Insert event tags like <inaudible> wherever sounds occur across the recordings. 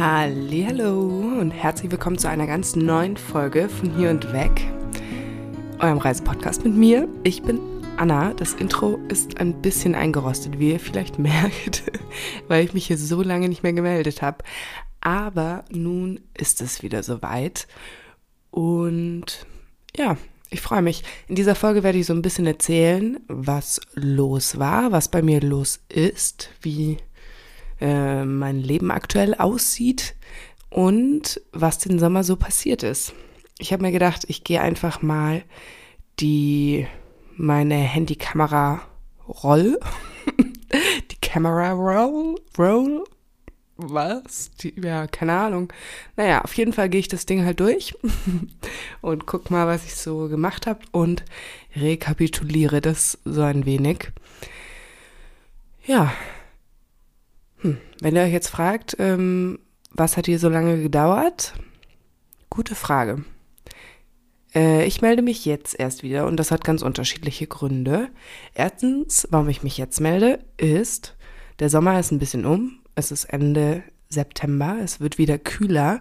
Hallo und herzlich willkommen zu einer ganz neuen Folge von Hier und Weg, eurem Reisepodcast mit mir. Ich bin Anna. Das Intro ist ein bisschen eingerostet, wie ihr vielleicht <laughs> merkt, weil ich mich hier so lange nicht mehr gemeldet habe. Aber nun ist es wieder soweit und ja, ich freue mich. In dieser Folge werde ich so ein bisschen erzählen, was los war, was bei mir los ist, wie äh, mein Leben aktuell aussieht und was den Sommer so passiert ist. Ich habe mir gedacht, ich gehe einfach mal die meine Handykamera Roll, <laughs> die Kamera Roll, Roll, was? Die, ja, keine Ahnung. Naja, auf jeden Fall gehe ich das Ding halt durch <laughs> und guck mal, was ich so gemacht habe und rekapituliere das so ein wenig. Ja, hm. Wenn ihr euch jetzt fragt, ähm, was hat hier so lange gedauert? Gute Frage. Äh, ich melde mich jetzt erst wieder und das hat ganz unterschiedliche Gründe. Erstens, warum ich mich jetzt melde, ist, der Sommer ist ein bisschen um. Es ist Ende September, es wird wieder kühler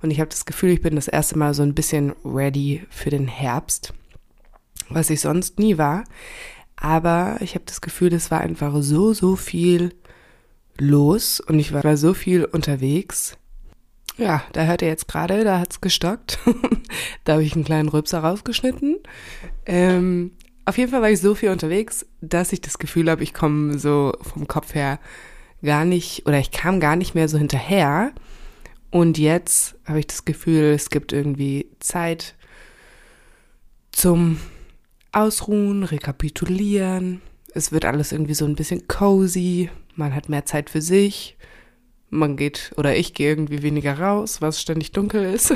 und ich habe das Gefühl, ich bin das erste Mal so ein bisschen ready für den Herbst, was ich sonst nie war. Aber ich habe das Gefühl, es war einfach so, so viel los und ich war so viel unterwegs. Ja, da hört ihr jetzt gerade, da hat's gestockt. <laughs> da habe ich einen kleinen Rübser rausgeschnitten. Ähm, auf jeden Fall war ich so viel unterwegs, dass ich das Gefühl habe, ich komme so vom Kopf her gar nicht oder ich kam gar nicht mehr so hinterher. Und jetzt habe ich das Gefühl, es gibt irgendwie Zeit zum Ausruhen, Rekapitulieren. Es wird alles irgendwie so ein bisschen cozy man hat mehr Zeit für sich, man geht oder ich gehe irgendwie weniger raus, was ständig dunkel ist.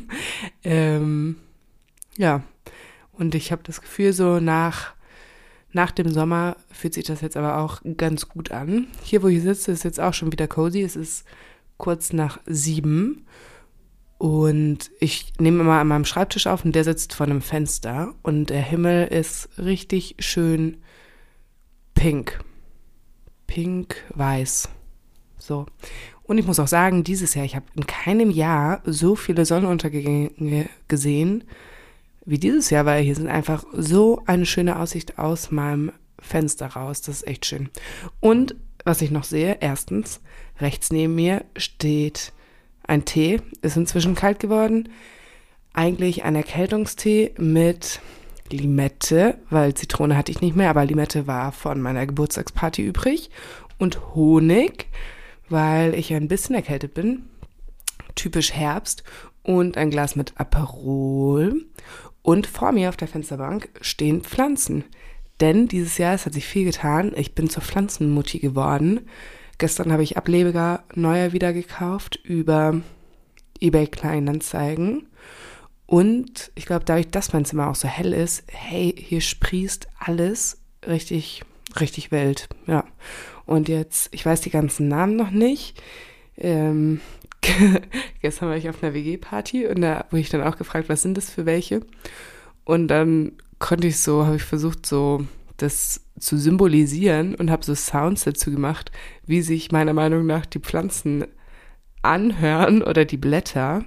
<laughs> ähm, ja, und ich habe das Gefühl, so nach, nach dem Sommer fühlt sich das jetzt aber auch ganz gut an. Hier, wo ich sitze, ist jetzt auch schon wieder cozy. Es ist kurz nach sieben. Und ich nehme immer an meinem Schreibtisch auf und der sitzt vor einem Fenster und der Himmel ist richtig schön pink pink-weiß. So. Und ich muss auch sagen, dieses Jahr, ich habe in keinem Jahr so viele Sonnenuntergänge gesehen wie dieses Jahr, weil hier sind einfach so eine schöne Aussicht aus meinem Fenster raus. Das ist echt schön. Und was ich noch sehe, erstens, rechts neben mir steht ein Tee, ist inzwischen kalt geworden. Eigentlich ein Erkältungstee mit Limette, weil Zitrone hatte ich nicht mehr, aber Limette war von meiner Geburtstagsparty übrig. Und Honig, weil ich ein bisschen erkältet bin. Typisch Herbst. Und ein Glas mit Aperol. Und vor mir auf der Fensterbank stehen Pflanzen. Denn dieses Jahr, es hat sich viel getan. Ich bin zur Pflanzenmutti geworden. Gestern habe ich Ableger neuer wieder gekauft über eBay Kleinanzeigen. Und ich glaube, dadurch, dass mein Zimmer auch so hell ist, hey, hier sprießt alles richtig, richtig wild. Ja. Und jetzt, ich weiß die ganzen Namen noch nicht. Ähm, <laughs> gestern war ich auf einer WG-Party und da wurde ich dann auch gefragt, was sind das für welche? Und dann konnte ich so, habe ich versucht, so das zu symbolisieren und habe so Sounds dazu gemacht, wie sich meiner Meinung nach die Pflanzen anhören oder die Blätter.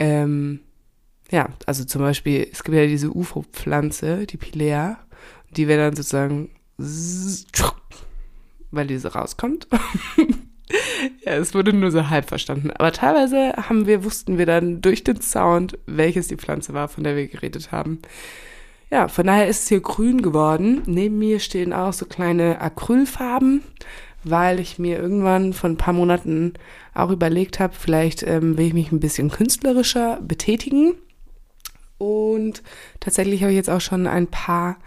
Ähm, ja, also zum Beispiel, es gibt ja diese UFO-Pflanze, die Pilea, die wäre dann sozusagen, weil diese rauskommt. <laughs> ja, es wurde nur so halb verstanden. Aber teilweise haben wir, wussten wir dann durch den Sound, welches die Pflanze war, von der wir geredet haben. Ja, von daher ist es hier grün geworden. Neben mir stehen auch so kleine Acrylfarben, weil ich mir irgendwann vor ein paar Monaten auch überlegt habe, vielleicht ähm, will ich mich ein bisschen künstlerischer betätigen. Und tatsächlich habe ich jetzt auch schon ein paar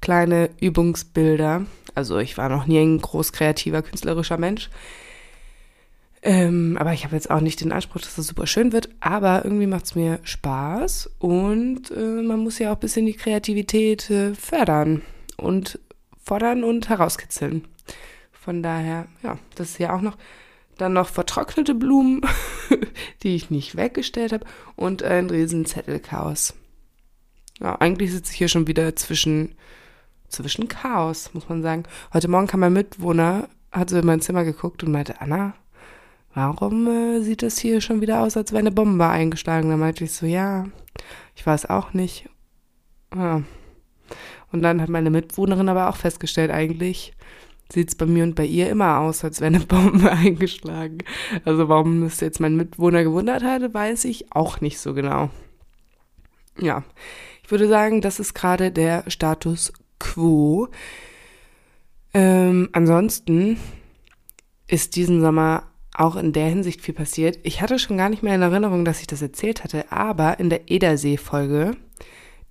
kleine Übungsbilder. Also ich war noch nie ein groß kreativer, künstlerischer Mensch. Ähm, aber ich habe jetzt auch nicht den Anspruch, dass das super schön wird. Aber irgendwie macht es mir Spaß und äh, man muss ja auch ein bisschen die Kreativität äh, fördern und fordern und herauskitzeln. Von daher, ja, das ist ja auch noch. Dann noch vertrocknete Blumen, <laughs> die ich nicht weggestellt habe und ein riesen Zettelchaos. Ja, eigentlich sitze ich hier schon wieder zwischen, zwischen Chaos, muss man sagen. Heute Morgen kam mein Mitwohner, hat so in mein Zimmer geguckt und meinte, Anna, warum äh, sieht es hier schon wieder aus, als wäre eine Bombe eingeschlagen? Da meinte ich so, ja, ich weiß auch nicht. Ja. Und dann hat meine Mitwohnerin aber auch festgestellt, eigentlich sieht es bei mir und bei ihr immer aus, als wäre eine Bombe <laughs> eingeschlagen. Also warum es jetzt mein Mitwohner gewundert hatte, weiß ich auch nicht so genau. Ja, würde sagen, das ist gerade der Status quo. Ähm, ansonsten ist diesen Sommer auch in der Hinsicht viel passiert. Ich hatte schon gar nicht mehr in Erinnerung, dass ich das erzählt hatte, aber in der Edersee-Folge,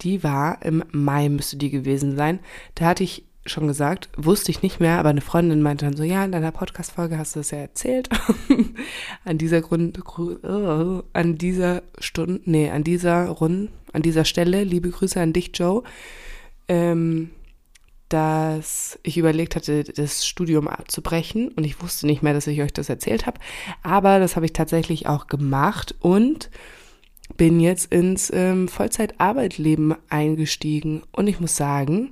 die war im Mai, müsste die gewesen sein, da hatte ich schon gesagt, wusste ich nicht mehr, aber eine Freundin meinte dann so, ja, in deiner Podcast-Folge hast du das ja erzählt. <laughs> an dieser Grund, uh, an dieser Stunde, nee, an dieser Runde, an dieser Stelle, liebe Grüße an dich, Joe, ähm, dass ich überlegt hatte, das Studium abzubrechen und ich wusste nicht mehr, dass ich euch das erzählt habe, aber das habe ich tatsächlich auch gemacht und bin jetzt ins ähm, Vollzeit-Arbeitleben eingestiegen und ich muss sagen,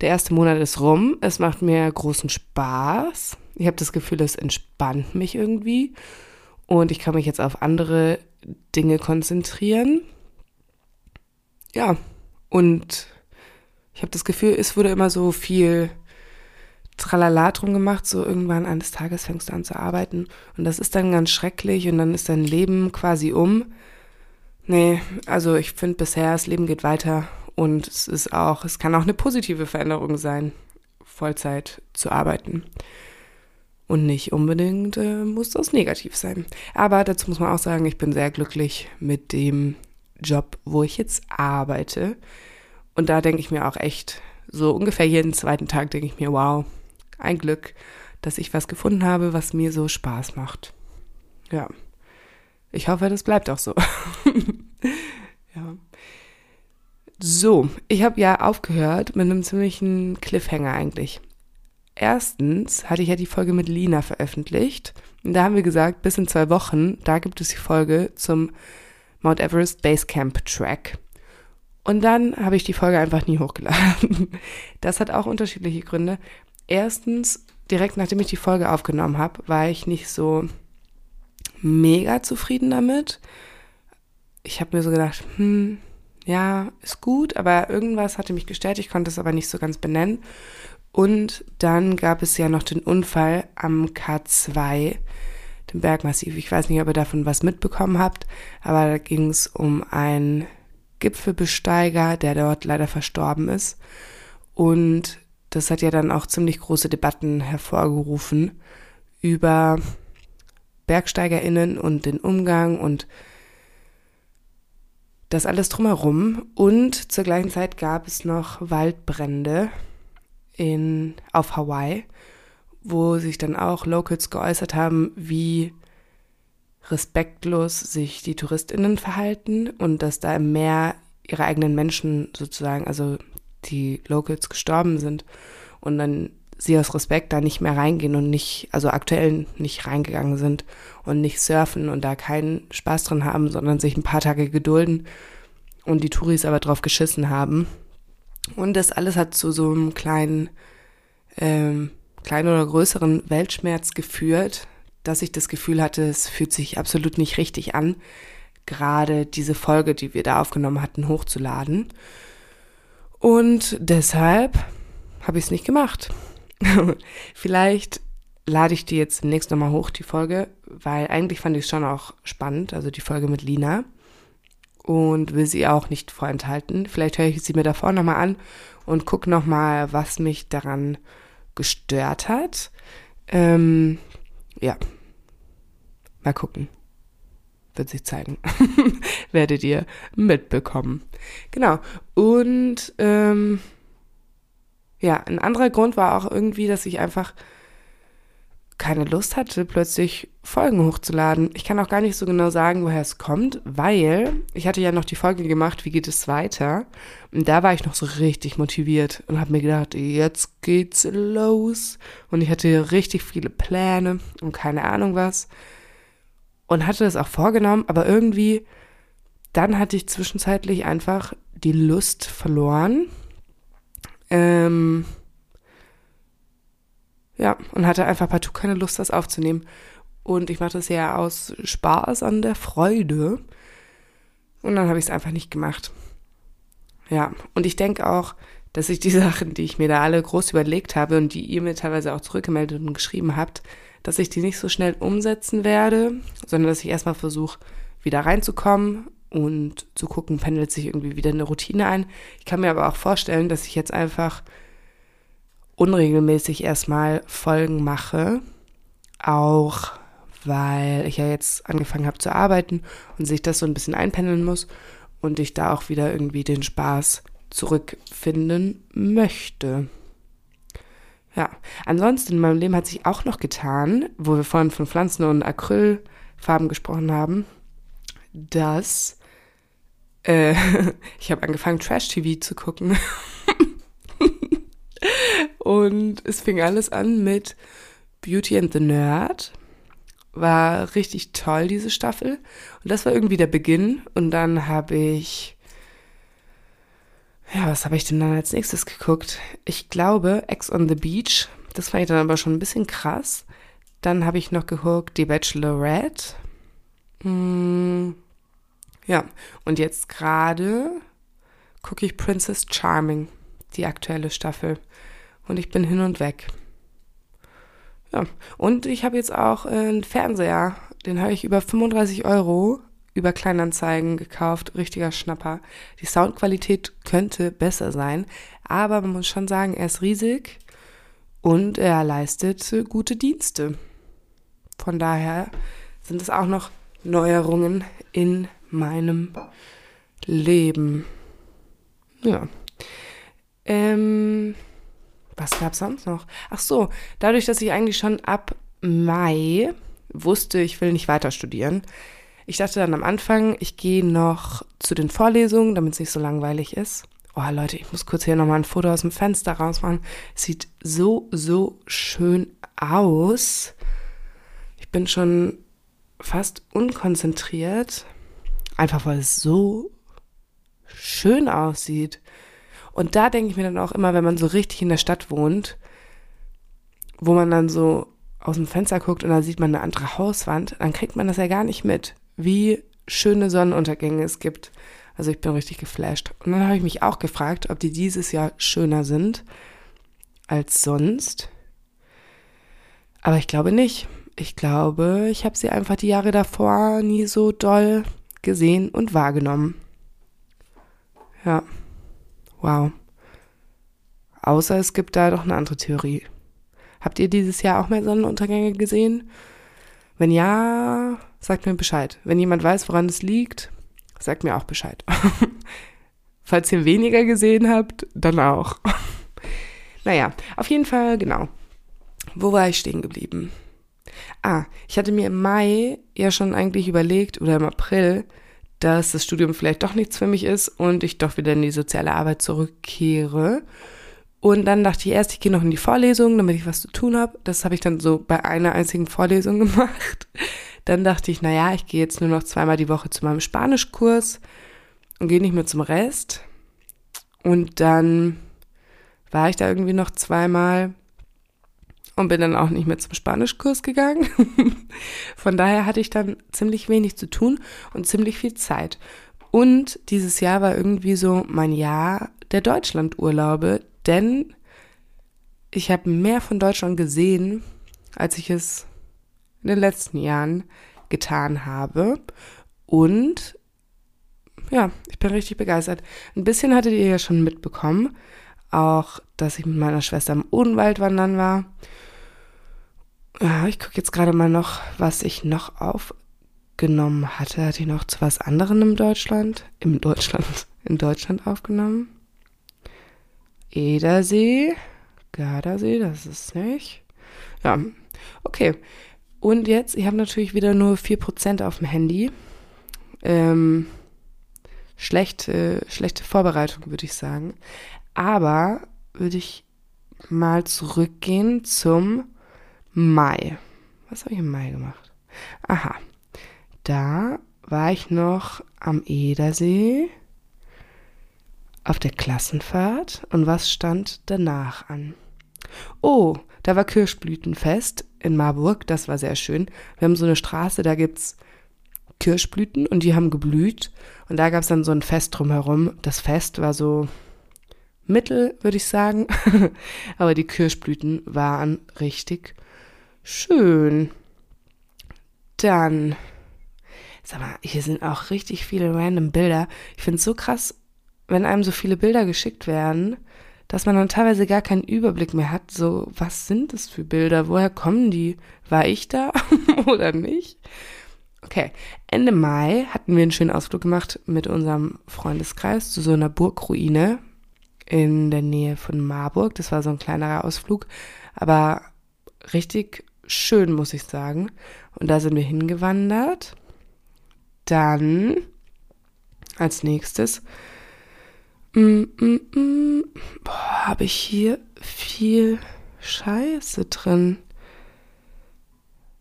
der erste Monat ist rum. Es macht mir großen Spaß. Ich habe das Gefühl, es entspannt mich irgendwie. Und ich kann mich jetzt auf andere Dinge konzentrieren. Ja, und ich habe das Gefühl, es wurde immer so viel Tralala drum gemacht, so irgendwann eines Tages fängst du an zu arbeiten und das ist dann ganz schrecklich und dann ist dein Leben quasi um. Nee, also ich finde bisher, das Leben geht weiter und es ist auch, es kann auch eine positive Veränderung sein, Vollzeit zu arbeiten. Und nicht unbedingt äh, muss das negativ sein. Aber dazu muss man auch sagen, ich bin sehr glücklich mit dem Job, wo ich jetzt arbeite. Und da denke ich mir auch echt, so ungefähr jeden zweiten Tag denke ich mir, wow, ein Glück, dass ich was gefunden habe, was mir so Spaß macht. Ja. Ich hoffe, das bleibt auch so. <laughs> ja. So, ich habe ja aufgehört mit einem ziemlichen Cliffhanger eigentlich. Erstens hatte ich ja die Folge mit Lina veröffentlicht. Und da haben wir gesagt, bis in zwei Wochen, da gibt es die Folge zum Mount Everest Basecamp Track. Und dann habe ich die Folge einfach nie hochgeladen. <laughs> Das hat auch unterschiedliche Gründe. Erstens, direkt nachdem ich die Folge aufgenommen habe, war ich nicht so mega zufrieden damit. Ich habe mir so gedacht, hm, ja, ist gut, aber irgendwas hatte mich gestört, ich konnte es aber nicht so ganz benennen. Und dann gab es ja noch den Unfall am K2, dem Bergmassiv. Ich weiß nicht, ob ihr davon was mitbekommen habt, aber da ging es um einen Gipfelbesteiger, der dort leider verstorben ist. Und das hat ja dann auch ziemlich große Debatten hervorgerufen über BergsteigerInnen und den Umgang und das alles drumherum. Und zur gleichen Zeit gab es noch Waldbrände in, auf Hawaii, wo sich dann auch Locals geäußert haben, wie respektlos sich die TouristInnen verhalten und dass da im Meer ihre eigenen Menschen sozusagen, also die Locals gestorben sind und dann sie aus Respekt da nicht mehr reingehen und nicht, also aktuell nicht reingegangen sind und nicht surfen und da keinen Spaß dran haben, sondern sich ein paar Tage gedulden und die Touris aber drauf geschissen haben. Und das alles hat zu so einem kleinen, ähm, kleinen oder größeren Weltschmerz geführt, dass ich das Gefühl hatte, es fühlt sich absolut nicht richtig an, gerade diese Folge, die wir da aufgenommen hatten, hochzuladen. Und deshalb habe ich es nicht gemacht. <laughs> Vielleicht lade ich die jetzt demnächst nochmal hoch, die Folge, weil eigentlich fand ich es schon auch spannend, also die Folge mit Lina. Und will sie auch nicht vorenthalten. Vielleicht höre ich sie mir davor nochmal an und gucke nochmal, was mich daran gestört hat. Ähm, ja. Mal gucken. Wird sich zeigen. <laughs> Werdet ihr mitbekommen. Genau. Und ähm, ja, ein anderer Grund war auch irgendwie, dass ich einfach keine Lust hatte, plötzlich Folgen hochzuladen. Ich kann auch gar nicht so genau sagen, woher es kommt, weil ich hatte ja noch die Folge gemacht, wie geht es weiter? Und da war ich noch so richtig motiviert und habe mir gedacht, jetzt geht's los. Und ich hatte richtig viele Pläne und keine Ahnung was. Und hatte das auch vorgenommen, aber irgendwie, dann hatte ich zwischenzeitlich einfach die Lust verloren ähm, ja, und hatte einfach partout keine Lust, das aufzunehmen. Und ich mache das ja aus Spaß an der Freude. Und dann habe ich es einfach nicht gemacht. Ja, und ich denke auch, dass ich die <laughs> Sachen, die ich mir da alle groß überlegt habe und die ihr mir teilweise auch zurückgemeldet und geschrieben habt, dass ich die nicht so schnell umsetzen werde, sondern dass ich erstmal versuche, wieder reinzukommen und zu gucken, pendelt sich irgendwie wieder eine Routine ein. Ich kann mir aber auch vorstellen, dass ich jetzt einfach unregelmäßig erstmal Folgen mache, auch weil ich ja jetzt angefangen habe zu arbeiten und sich das so ein bisschen einpendeln muss und ich da auch wieder irgendwie den Spaß zurückfinden möchte. Ja, ansonsten in meinem Leben hat sich auch noch getan, wo wir vorhin von Pflanzen und Acrylfarben gesprochen haben, dass äh, <laughs> ich habe angefangen, Trash-TV zu gucken. <laughs> und es fing alles an mit Beauty and the Nerd. War richtig toll, diese Staffel. Und das war irgendwie der Beginn. Und dann habe ich ja, was habe ich denn dann als nächstes geguckt? Ich glaube, Ex on the Beach. Das fand ich dann aber schon ein bisschen krass. Dann habe ich noch geguckt Die Bachelorette. Hm, ja, und jetzt gerade gucke ich Princess Charming, die aktuelle Staffel. Und ich bin hin und weg. Ja, und ich habe jetzt auch einen Fernseher. Den habe ich über 35 Euro über Kleinanzeigen gekauft, richtiger Schnapper. Die Soundqualität könnte besser sein, aber man muss schon sagen, er ist riesig und er leistet gute Dienste. Von daher sind es auch noch Neuerungen in meinem Leben. Ja. Ähm, was gab's sonst noch? Ach so, dadurch, dass ich eigentlich schon ab Mai wusste, ich will nicht weiter studieren, ich dachte dann am Anfang, ich gehe noch zu den Vorlesungen, damit es nicht so langweilig ist. Oh Leute, ich muss kurz hier nochmal ein Foto aus dem Fenster rausmachen. Sieht so, so schön aus. Ich bin schon fast unkonzentriert. Einfach weil es so schön aussieht. Und da denke ich mir dann auch immer, wenn man so richtig in der Stadt wohnt, wo man dann so aus dem Fenster guckt und da sieht man eine andere Hauswand, dann kriegt man das ja gar nicht mit wie schöne Sonnenuntergänge es gibt. Also ich bin richtig geflasht. Und dann habe ich mich auch gefragt, ob die dieses Jahr schöner sind als sonst. Aber ich glaube nicht. Ich glaube, ich habe sie einfach die Jahre davor nie so doll gesehen und wahrgenommen. Ja. Wow. Außer es gibt da doch eine andere Theorie. Habt ihr dieses Jahr auch mehr Sonnenuntergänge gesehen? Wenn ja, sagt mir Bescheid. Wenn jemand weiß, woran es liegt, sagt mir auch Bescheid. <laughs> Falls ihr weniger gesehen habt, dann auch. <laughs> naja, auf jeden Fall, genau. Wo war ich stehen geblieben? Ah, ich hatte mir im Mai ja schon eigentlich überlegt, oder im April, dass das Studium vielleicht doch nichts für mich ist und ich doch wieder in die soziale Arbeit zurückkehre. Und dann dachte ich erst, ich gehe noch in die Vorlesung, damit ich was zu tun habe. Das habe ich dann so bei einer einzigen Vorlesung <laughs> gemacht. Dann dachte ich, naja, ich gehe jetzt nur noch zweimal die Woche zu meinem Spanischkurs und gehe nicht mehr zum Rest. Und dann war ich da irgendwie noch zweimal und bin dann auch nicht mehr zum Spanischkurs gegangen. <laughs> Von daher hatte ich dann ziemlich wenig zu tun und ziemlich viel Zeit. Und dieses Jahr war irgendwie so mein Jahr der Deutschlandurlaube, denn ich habe mehr von Deutschland gesehen, als ich es in den letzten Jahren getan habe. Und ja, ich bin richtig begeistert. Ein bisschen hattet ihr ja schon mitbekommen, auch, dass ich mit meiner Schwester im Odenwald wandern war. Ich gucke jetzt gerade mal noch, was ich noch aufgenommen hatte. Hatte ich noch zu was anderem in Deutschland? Im Deutschland, <laughs> in Deutschland aufgenommen? Edersee, Gardasee, das ist nicht. Ja, okay. Und jetzt, ich habe natürlich wieder nur 4% auf dem Handy. Ähm, schlechte, schlechte Vorbereitung, würde ich sagen. Aber würde ich mal zurückgehen zum Mai. Was habe ich im Mai gemacht? Aha. Da war ich noch am Edersee auf der Klassenfahrt und was stand danach an? Oh, da war Kirschblütenfest in Marburg. Das war sehr schön. Wir haben so eine Straße, da gibt's Kirschblüten und die haben geblüht. Und da gab's dann so ein Fest drumherum. Das Fest war so mittel, würde ich sagen. <laughs> Aber die Kirschblüten waren richtig schön. Dann, sag mal, hier sind auch richtig viele random Bilder. Ich finde es so krass, wenn einem so viele Bilder geschickt werden, dass man dann teilweise gar keinen Überblick mehr hat. So, was sind das für Bilder? Woher kommen die? War ich da <laughs> oder nicht? Okay, Ende Mai hatten wir einen schönen Ausflug gemacht mit unserem Freundeskreis zu so einer Burgruine in der Nähe von Marburg. Das war so ein kleinerer Ausflug, aber richtig schön, muss ich sagen. Und da sind wir hingewandert. Dann als nächstes mm, mm, mm, habe ich hier viel Scheiße drin.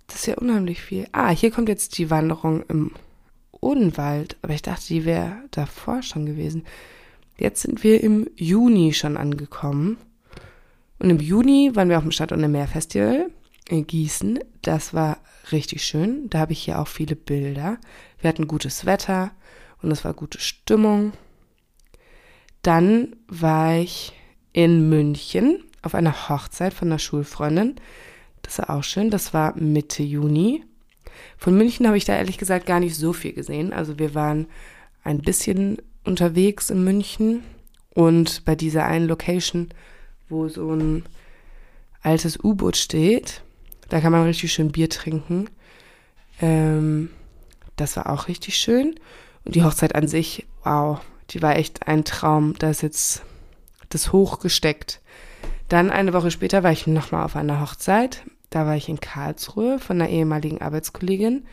Das ist ja unheimlich viel. Ah, hier kommt jetzt die Wanderung im Odenwald. Aber ich dachte, die wäre davor schon gewesen. Jetzt sind wir im Juni schon angekommen. Und im Juni waren wir auf dem Stadt- und Meer Festival in Gießen. Das war richtig schön. Da habe ich hier auch viele Bilder. Wir hatten gutes Wetter und es war gute Stimmung. Dann war ich in München auf einer Hochzeit von einer Schulfreundin. Das war auch schön. Das war Mitte Juni. Von München habe ich da ehrlich gesagt gar nicht so viel gesehen. Also wir waren ein bisschen unterwegs in München und bei dieser einen Location, wo so ein altes U-Boot steht, da kann man richtig schön Bier trinken. Ähm, das war auch richtig schön. Und die Hochzeit an sich, wow, die war echt ein Traum. Da ist jetzt das hochgesteckt. Dann eine Woche später war ich nochmal auf einer Hochzeit. Da war ich in Karlsruhe von einer ehemaligen Arbeitskollegin.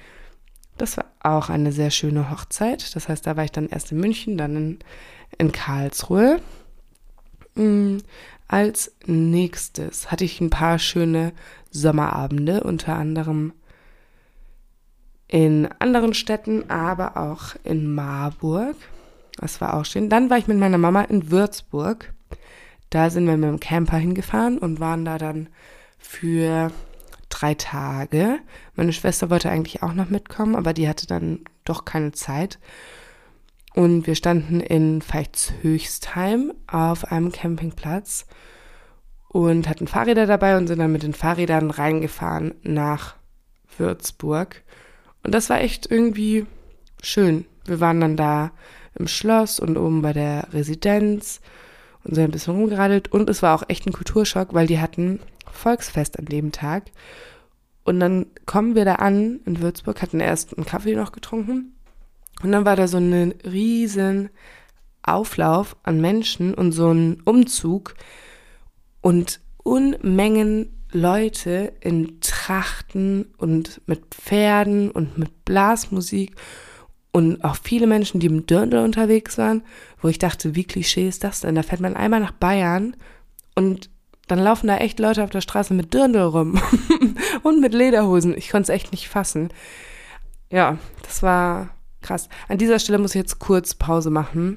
Das war auch eine sehr schöne Hochzeit. Das heißt, da war ich dann erst in München, dann in, in Karlsruhe. Mm, als nächstes hatte ich ein paar schöne Sommerabende, unter anderem in anderen Städten, aber auch in Marburg. Das war auch schön. Dann war ich mit meiner Mama in Würzburg. Da sind wir mit dem Camper hingefahren und waren da dann für drei Tage. Meine Schwester wollte eigentlich auch noch mitkommen, aber die hatte dann doch keine Zeit. Und wir standen in Veitshöchstheim auf einem Campingplatz und hatten Fahrräder dabei und sind dann mit den Fahrrädern reingefahren nach Würzburg. Und das war echt irgendwie schön. Wir waren dann da im Schloss und oben bei der Residenz und sind ein bisschen rumgeradelt. Und es war auch echt ein Kulturschock, weil die hatten Volksfest an dem Tag. Und dann kommen wir da an in Würzburg, hatten erst einen Kaffee noch getrunken. Und dann war da so ein riesen Auflauf an Menschen und so ein Umzug und Unmengen Leute in Trachten und mit Pferden und mit Blasmusik und auch viele Menschen, die im Dirndl unterwegs waren, wo ich dachte, wie Klischee ist das denn? Da fährt man einmal nach Bayern und dann laufen da echt Leute auf der Straße mit Dirndl rum <laughs> und mit Lederhosen. Ich konnte es echt nicht fassen. Ja, das war krass. An dieser Stelle muss ich jetzt kurz Pause machen,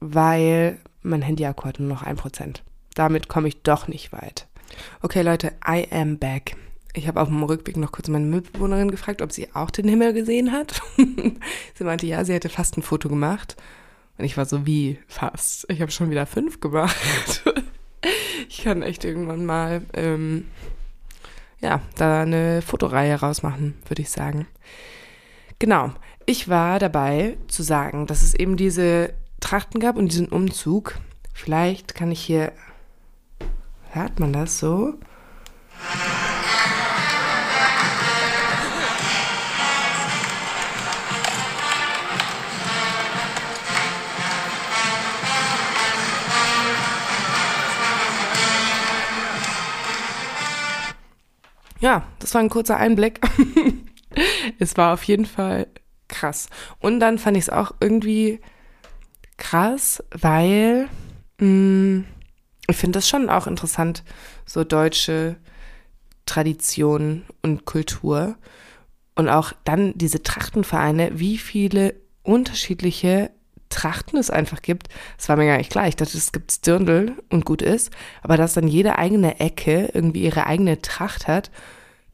weil mein Handy-Akku nur noch ein Prozent. Damit komme ich doch nicht weit. Okay, Leute, I am back. Ich habe auf dem Rückweg noch kurz meine Mitbewohnerin gefragt, ob sie auch den Himmel gesehen hat. <laughs> sie meinte, ja, sie hätte fast ein Foto gemacht. Und ich war so, wie fast? Ich habe schon wieder fünf gemacht. <laughs> ich kann echt irgendwann mal, ähm, ja, da eine Fotoreihe rausmachen, würde ich sagen. Genau. Ich war dabei zu sagen, dass es eben diese Trachten gab und diesen Umzug. Vielleicht kann ich hier, hört man das so? ja, das war ein kurzer Einblick. <laughs> es war auf jeden Fall krass. Und dann fand ich es auch irgendwie krass, weil mh, mm, ich finde das schon auch interessant, so deutsche Tradition und Kultur. Und auch dann diese Trachtenvereine, wie viele unterschiedliche Trachten es einfach gibt. Das war mir gar nicht klar. Ich dachte, es gibt Dirndl und gut ist. Aber dass dann jede eigene Ecke irgendwie ihre eigene Tracht hat,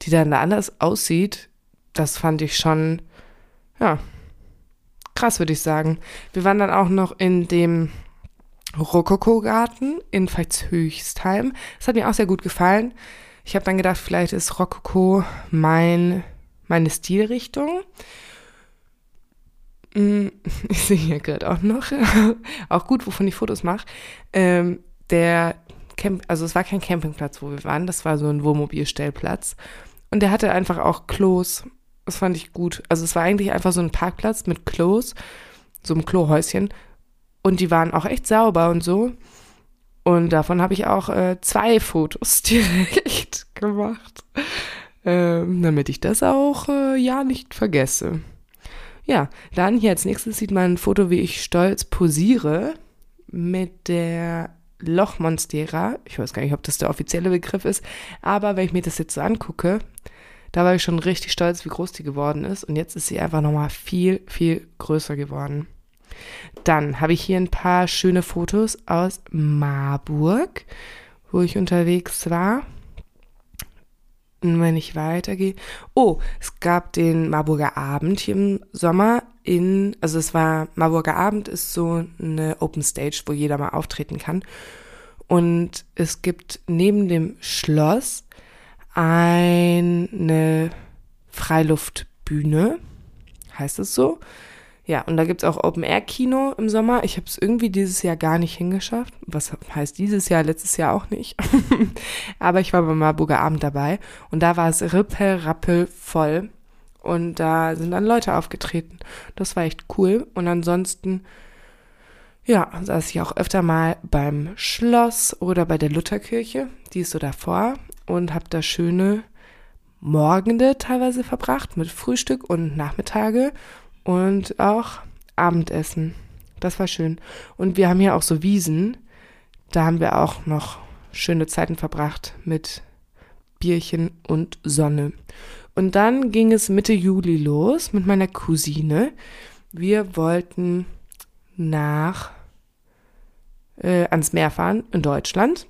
die dann da anders aussieht, das fand ich schon, ja, krass, würde ich sagen. Wir waren dann auch noch in dem Rokoko-Garten in Veitshöchstheim. Das hat mir auch sehr gut gefallen. Ich habe dann gedacht, vielleicht ist Rokoko mein, meine Stilrichtung. Mm, <laughs> ich sehe hier gerade auch noch, <laughs> auch gut, wovon ich Fotos mache. Ähm, der Camp, also es war kein Campingplatz, wo wir waren, das war so ein Wohnmobilstellplatz. Und der hatte einfach auch Klos. Das fand ich gut. Also es war eigentlich einfach so ein Parkplatz mit Klos, so einem Klohäuschen. Und die waren auch echt sauber und so. Und davon habe ich auch äh, zwei Fotos <laughs> direkt gemacht, ähm, damit ich das auch äh, ja nicht vergesse. Ja, dann hier als nächstes sieht man ein Foto, wie ich stolz posiere mit der Lochmonstera. Ich weiß gar nicht, ob das der offizielle Begriff ist, aber wenn ich mir das jetzt so angucke, da war ich schon richtig stolz, wie groß die geworden ist. Und jetzt ist sie einfach nochmal viel, viel größer geworden. Dann habe ich hier ein paar schöne Fotos aus Marburg, wo ich unterwegs war. Und wenn ich weitergehe. Oh, es gab den Marburger Abend hier im Sommer in, also es war, Marburger Abend ist so eine Open Stage, wo jeder mal auftreten kann. Und es gibt neben dem Schloss eine Freiluftbühne, heißt es so. Ja, und da gibt es auch Open-Air-Kino im Sommer. Ich habe es irgendwie dieses Jahr gar nicht hingeschafft. Was heißt dieses Jahr, letztes Jahr auch nicht. <laughs> Aber ich war beim Marburger Abend dabei und da war es rippel, voll. Und da sind dann Leute aufgetreten. Das war echt cool. Und ansonsten, ja, saß ich auch öfter mal beim Schloss oder bei der Lutherkirche. Die ist so davor. Und habe da schöne Morgende teilweise verbracht mit Frühstück und Nachmittage und auch Abendessen. Das war schön. Und wir haben hier auch so Wiesen. Da haben wir auch noch schöne Zeiten verbracht mit Bierchen und Sonne. Und dann ging es Mitte Juli los mit meiner Cousine. Wir wollten nach äh, ans Meer fahren in Deutschland.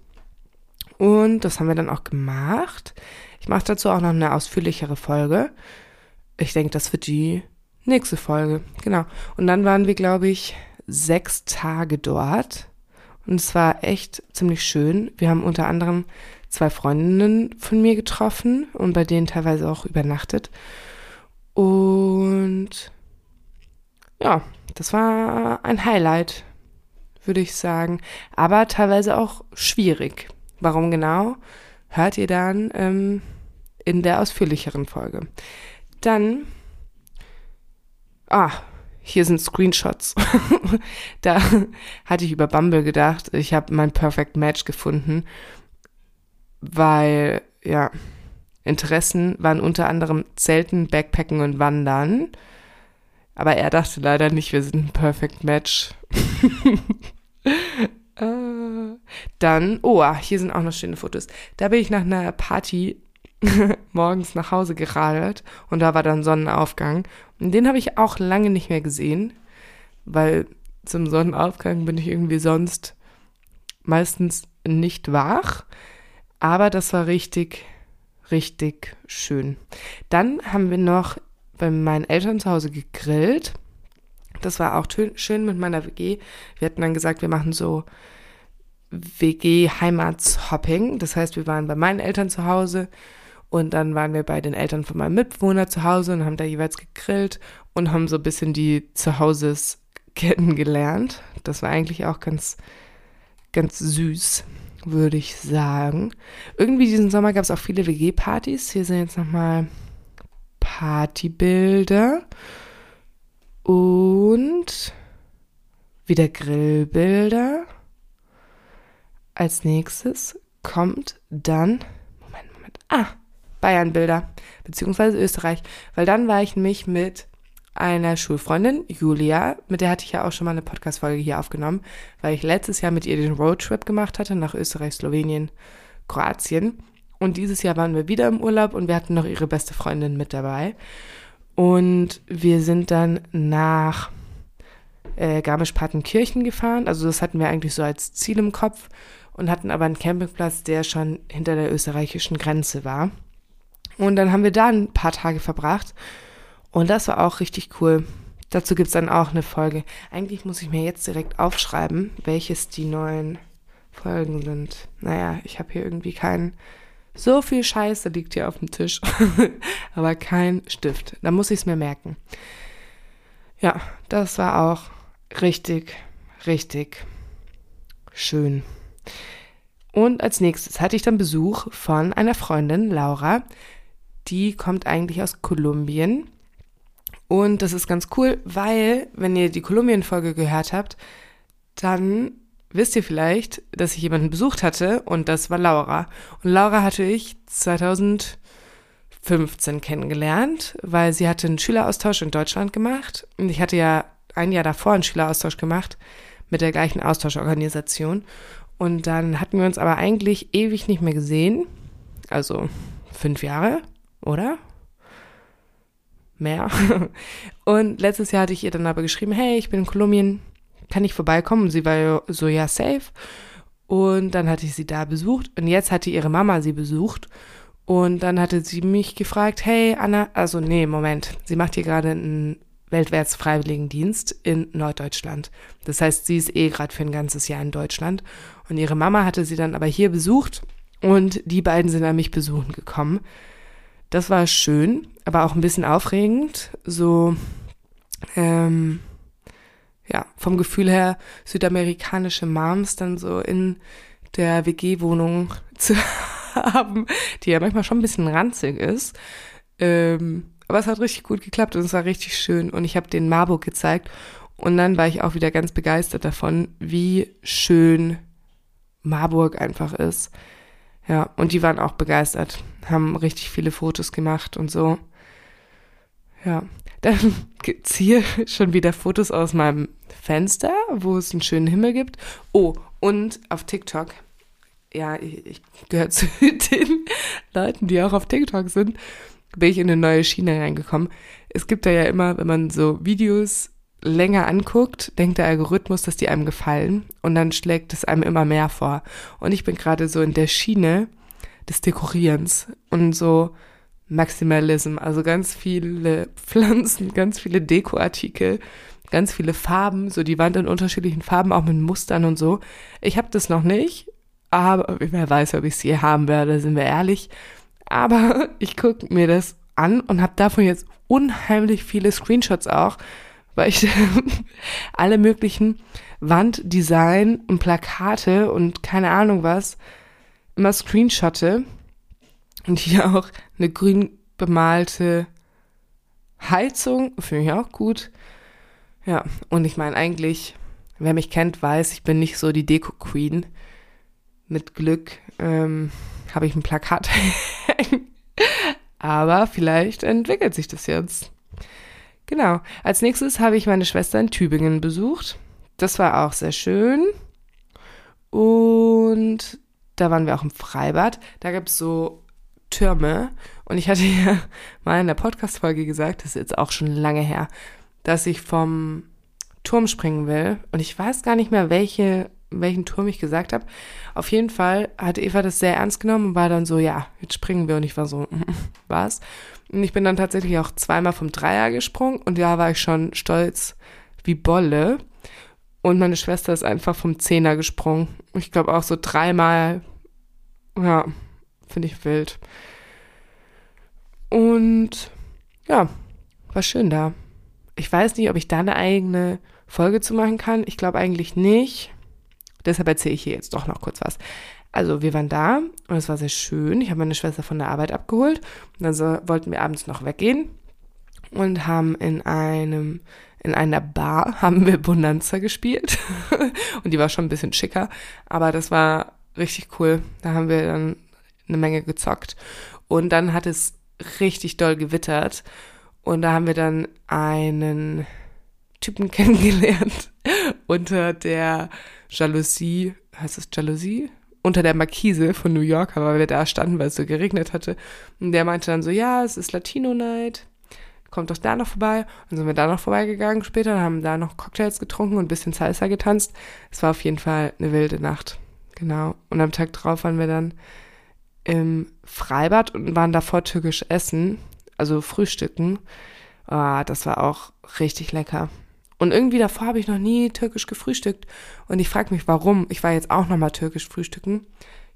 Und das haben wir dann auch gemacht. Ich mache dazu auch noch eine ausführlichere Folge. Ich denke, das wird die Nächste Folge, genau. Und dann waren wir, glaube ich, sechs Tage dort. Und es war echt ziemlich schön. Wir haben unter anderem zwei Freundinnen von mir getroffen und bei denen teilweise auch übernachtet. Und ja, das war ein Highlight, würde ich sagen. Aber teilweise auch schwierig. Warum genau? Hört ihr dann ähm, in der ausführlicheren Folge. Dann ah, hier sind Screenshots. <laughs> da hatte ich über Bumble gedacht, ich habe mein Perfect Match gefunden, weil, ja, Interessen waren unter anderem Zelten, Backpacken und Wandern. Aber er dachte leider nicht, wir sind ein Perfect Match. <laughs> Äh, dann, oh, ah, hier sind auch noch schöne Fotos. Da bin ich nach einer Party <laughs> morgens nach Hause geradelt und da war dann Sonnenaufgang. Und den habe ich auch lange nicht mehr gesehen, weil zum Sonnenaufgang bin ich irgendwie sonst meistens nicht wach. Aber das war richtig, richtig schön. Dann haben wir noch bei meinen Eltern zu Hause gegrillt. Das war auch schön mit meiner WG. Wir hatten dann gesagt, wir machen so WG-Heimatshopping. Das heißt, wir waren bei meinen Eltern zu Hause und dann waren wir bei den Eltern von meinem Mitbewohner zu Hause und haben da jeweils gegrillt und haben so ein bisschen die Zuhauses kennengelernt. Das war eigentlich auch ganz, ganz süß, würde ich sagen. Irgendwie diesen Sommer gab es auch viele WG-Partys. Hier sind jetzt nochmal Partybilder und wieder Grillbilder. Als nächstes kommt dann, Moment, Moment, ah, Bayernbilder, beziehungsweise Österreich, weil dann war ich mich mit einer Schulfreundin, Julia, mit der hatte ich ja auch schon mal eine Podcast-Folge hier aufgenommen, weil ich letztes Jahr mit ihr den Roadtrip gemacht hatte nach Österreich, Slowenien, Kroatien. Und dieses Jahr waren wir wieder im Urlaub und wir hatten noch ihre beste Freundin mit dabei. Und wir sind dann nach äh, Garmisch-Partenkirchen gefahren. Also das hatten wir eigentlich so als Ziel im Kopf und hatten aber einen Campingplatz, der schon hinter der österreichischen Grenze war. Und dann haben wir da ein paar Tage verbracht. Und das war auch richtig cool. Dazu gibt's dann auch eine Folge. Eigentlich muss ich mir jetzt direkt aufschreiben, welches die neuen Folgen sind. Naja, ich habe hier irgendwie keinen. So viel Scheiße liegt hier auf dem Tisch, <laughs> aber kein Stift. Da muss ich es mir merken. Ja, das war auch richtig, richtig schön. Und als nächstes hatte ich dann Besuch von einer Freundin, Laura. Die kommt eigentlich aus Kolumbien und das ist ganz cool, weil, wenn ihr die Kolumbien-Folge gehört habt, dann wisst ihr vielleicht, dass ich jemanden besucht hatte und das war Laura. Und Laura hatte ich 2015 kennengelernt, weil sie hatte einen Schüleraustausch in Deutschland gemacht. Und ich hatte ja ein Jahr davor einen Schüleraustausch gemacht mit der gleichen Austauschorganisation. Und dann hatten wir uns aber eigentlich ewig nicht mehr gesehen. Also fünf Jahre, oder? mehr. <laughs> Und letztes Jahr hatte ich ihr dann aber geschrieben, hey, ich bin in Kolumbien, kann ich vorbeikommen? Und sie war so, ja, safe. Und dann hatte ich sie da besucht und jetzt hatte ihre Mama sie besucht und dann hatte sie mich gefragt, hey Anna, also nee, Moment, sie macht hier gerade einen weltwärts Freiwilligendienst in Norddeutschland. Das heißt, sie ist eh gerade für ein ganzes Jahr in Deutschland und ihre Mama hatte sie dann aber hier besucht und die beiden sind an mich besuchen gekommen. Das war schön, aber auch ein bisschen aufregend. So, ähm, ja, vom Gefühl her südamerikanische Moms dann so in der WG-Wohnung <laughs> zu haben, die ja manchmal schon ein bisschen ranzig ist. Ähm, aber es hat richtig gut geklappt und es war richtig schön. Und ich habe den Marburg gezeigt und dann war ich auch wieder ganz begeistert davon, wie schön Marburg einfach ist. Ja, und die waren auch begeistert, haben richtig viele Fotos gemacht und so. Ja, <laughs> dann gibt's hier schon wieder Fotos aus meinem Fenster, wo es einen schönen Himmel gibt. Oh, und auf TikTok. Ja, ich, ich gehöre <laughs> zu den Leuten, die auch auf TikTok sind, bin ich in eine neue Schiene reingekommen. Es gibt da ja immer, wenn man so Videos länger anguckt, denkt der Algorithmus, dass die einem gefallen und dann schlägt es einem immer mehr vor. Und ich bin gerade so in der Schiene des Dekorierens und so Maximalism, also ganz viele Pflanzen, ganz viele Dekoartikel, ganz viele Farben, so die Wand in unterschiedlichen Farben, auch mit Mustern und so. Ich habe das noch nicht, aber wer weiß, ob ich es je haben werde, sind wir ehrlich. Aber <laughs> ich gucke mir das an und habe davon jetzt unheimlich viele Screenshots auch, weil ich <laughs> alle möglichen Wanddesign und Plakate und keine Ahnung was immer screenshotte und hier auch eine grün bemalte Heizung, finde ich auch gut. Ja, und ich meine eigentlich, wer mich kennt, weiß, ich bin nicht so die Deko-Queen. Mit Glück ähm, habe ich ein Plakat <laughs> Aber vielleicht entwickelt sich das jetzt. Genau. Als nächstes habe ich meine Schwester in Tübingen besucht. Das war auch sehr schön. Und da waren wir auch im Freibad. Da gab es so Türme. Und ich hatte <laughs> ja mal in der Podcast-Folge gesagt, das ist jetzt auch schon lange her, dass ich vom Turm springen will. Und ich weiß gar nicht mehr, welche, welchen Turm ich gesagt habe. Auf jeden Fall hatte Eva das sehr ernst genommen und war dann so, ja, jetzt springen wir. Und ich war so, <laughs> was? Und ich bin dann tatsächlich auch zweimal vom Dreier gesprungen und da war ich schon stolz wie Bolle. Und meine Schwester ist einfach vom Zehner gesprungen. Ich glaube auch so dreimal. Ja, finde ich wild. Und ja, war schön da. Ich weiß nicht, ob ich da eine eigene Folge zu machen kann. Ich glaube eigentlich nicht. Deshalb erzähle ich hier jetzt doch noch kurz was. Also wir waren da und es war sehr schön. Ich habe meine Schwester von der Arbeit abgeholt und dann so, wollten wir abends noch weggehen und haben in einem in einer Bar <laughs> haben wir Bonanza gespielt <laughs> und die war schon ein bisschen schicker, aber das war richtig cool. Da haben wir dann eine Menge gezockt und dann hat es richtig doll gewittert und da haben wir dann einen Typen <laughs> kennengelernt unter der Jalousie, heißt es Jalousie? Unter der Markise von New York, weil wir da standen, weil es so geregnet hatte. Und der meinte dann so, ja, es ist Latino Night kommt doch da noch vorbei. Und sind wir da noch vorbeigegangen später, haben da noch Cocktails getrunken und ein bisschen Salsa getanzt. Es war auf jeden Fall eine wilde Nacht. Genau. Und am Tag drauf waren wir dann im Freibad und waren davor türkisch essen, also frühstücken. Ah, das war auch richtig lecker. Und irgendwie davor habe ich noch nie türkisch gefrühstückt. Und ich frage mich, warum. Ich war jetzt auch nochmal türkisch frühstücken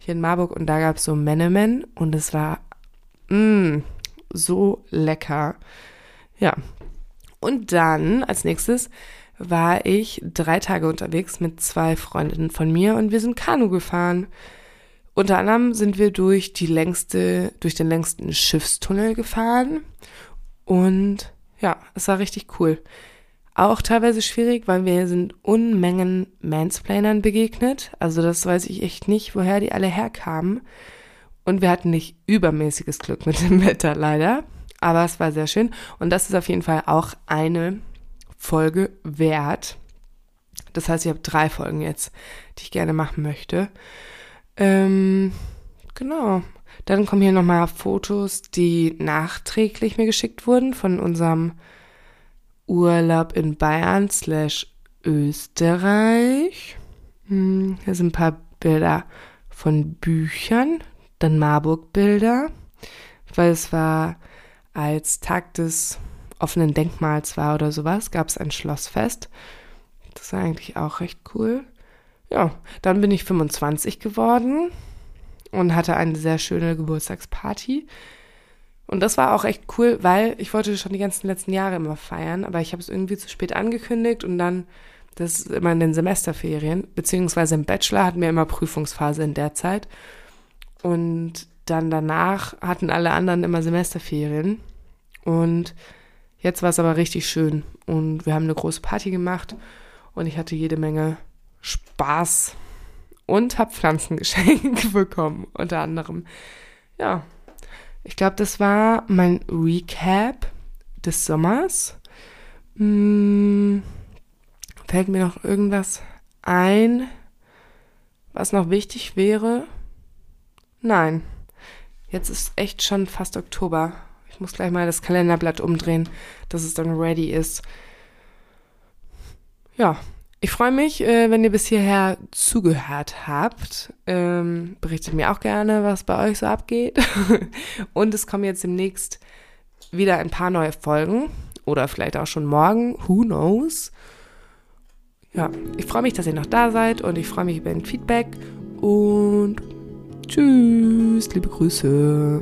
hier in Marburg und da gab es so Menemen und es war mh, mm, so lecker. Ja. Und dann als nächstes war ich drei Tage unterwegs mit zwei Freundinnen von mir und wir sind Kanu gefahren. Unter anderem sind wir durch die längste, durch den längsten Schiffstunnel gefahren und ja, es war richtig cool. Auch teilweise schwierig, weil wir sind Unmengen Mansplainern begegnet. Also das weiß ich echt nicht, woher die alle herkamen. Und wir hatten nicht übermäßiges Glück mit dem <laughs> Wetter leider. Aber es war sehr schön. Und das ist auf jeden Fall auch eine Folge wert. Das heißt, ich habe drei Folgen jetzt, die ich gerne machen möchte. Ähm, genau. Dann kommen hier nochmal Fotos, die nachträglich mir geschickt wurden von unserem Urlaub in Bayern slash Österreich. Hm, hier sind ein paar Bilder von Büchern, dann Marburg-Bilder, weil es war als Tag des offenen Denkmals war oder sowas, gab es ein Schlossfest. Das war eigentlich auch recht cool. Ja, dann bin ich 25 geworden und hatte eine sehr schöne Geburtstagsparty. Und das war auch echt cool, weil ich wollte schon die ganzen letzten Jahre immer feiern, aber ich habe es irgendwie zu spät angekündigt und dann, das ist immer in den Semesterferien, beziehungsweise im Bachelor hatten wir immer Prüfungsphase in der Zeit. Und dann danach hatten alle anderen immer Semesterferien. Und jetzt war es aber richtig schön. Und wir haben eine große Party gemacht und ich hatte jede Menge Spaß und habe Pflanzengeschenke <laughs> bekommen, unter anderem. Ja, ich glaube, das war mein Recap des Sommers. Hm, fällt mir noch irgendwas ein, was noch wichtig wäre? Nein. Jetzt ist echt schon fast Oktober. Ich muss gleich mal das Kalenderblatt umdrehen, dass es dann ready ist. Ja, ich freue mich, äh, wenn ihr bis hierher zugehört habt. Ähm, berichtet mir auch gerne, was bei euch so abgeht. <laughs> Und es kommen jetzt demnächst wieder ein paar neue Folgen. Oder vielleicht auch schon morgen. Who knows? Ja, ich freue mich, dass ihr noch da seid und ich freue mich über ein Feedback. Und tschüss, liebe Grüße.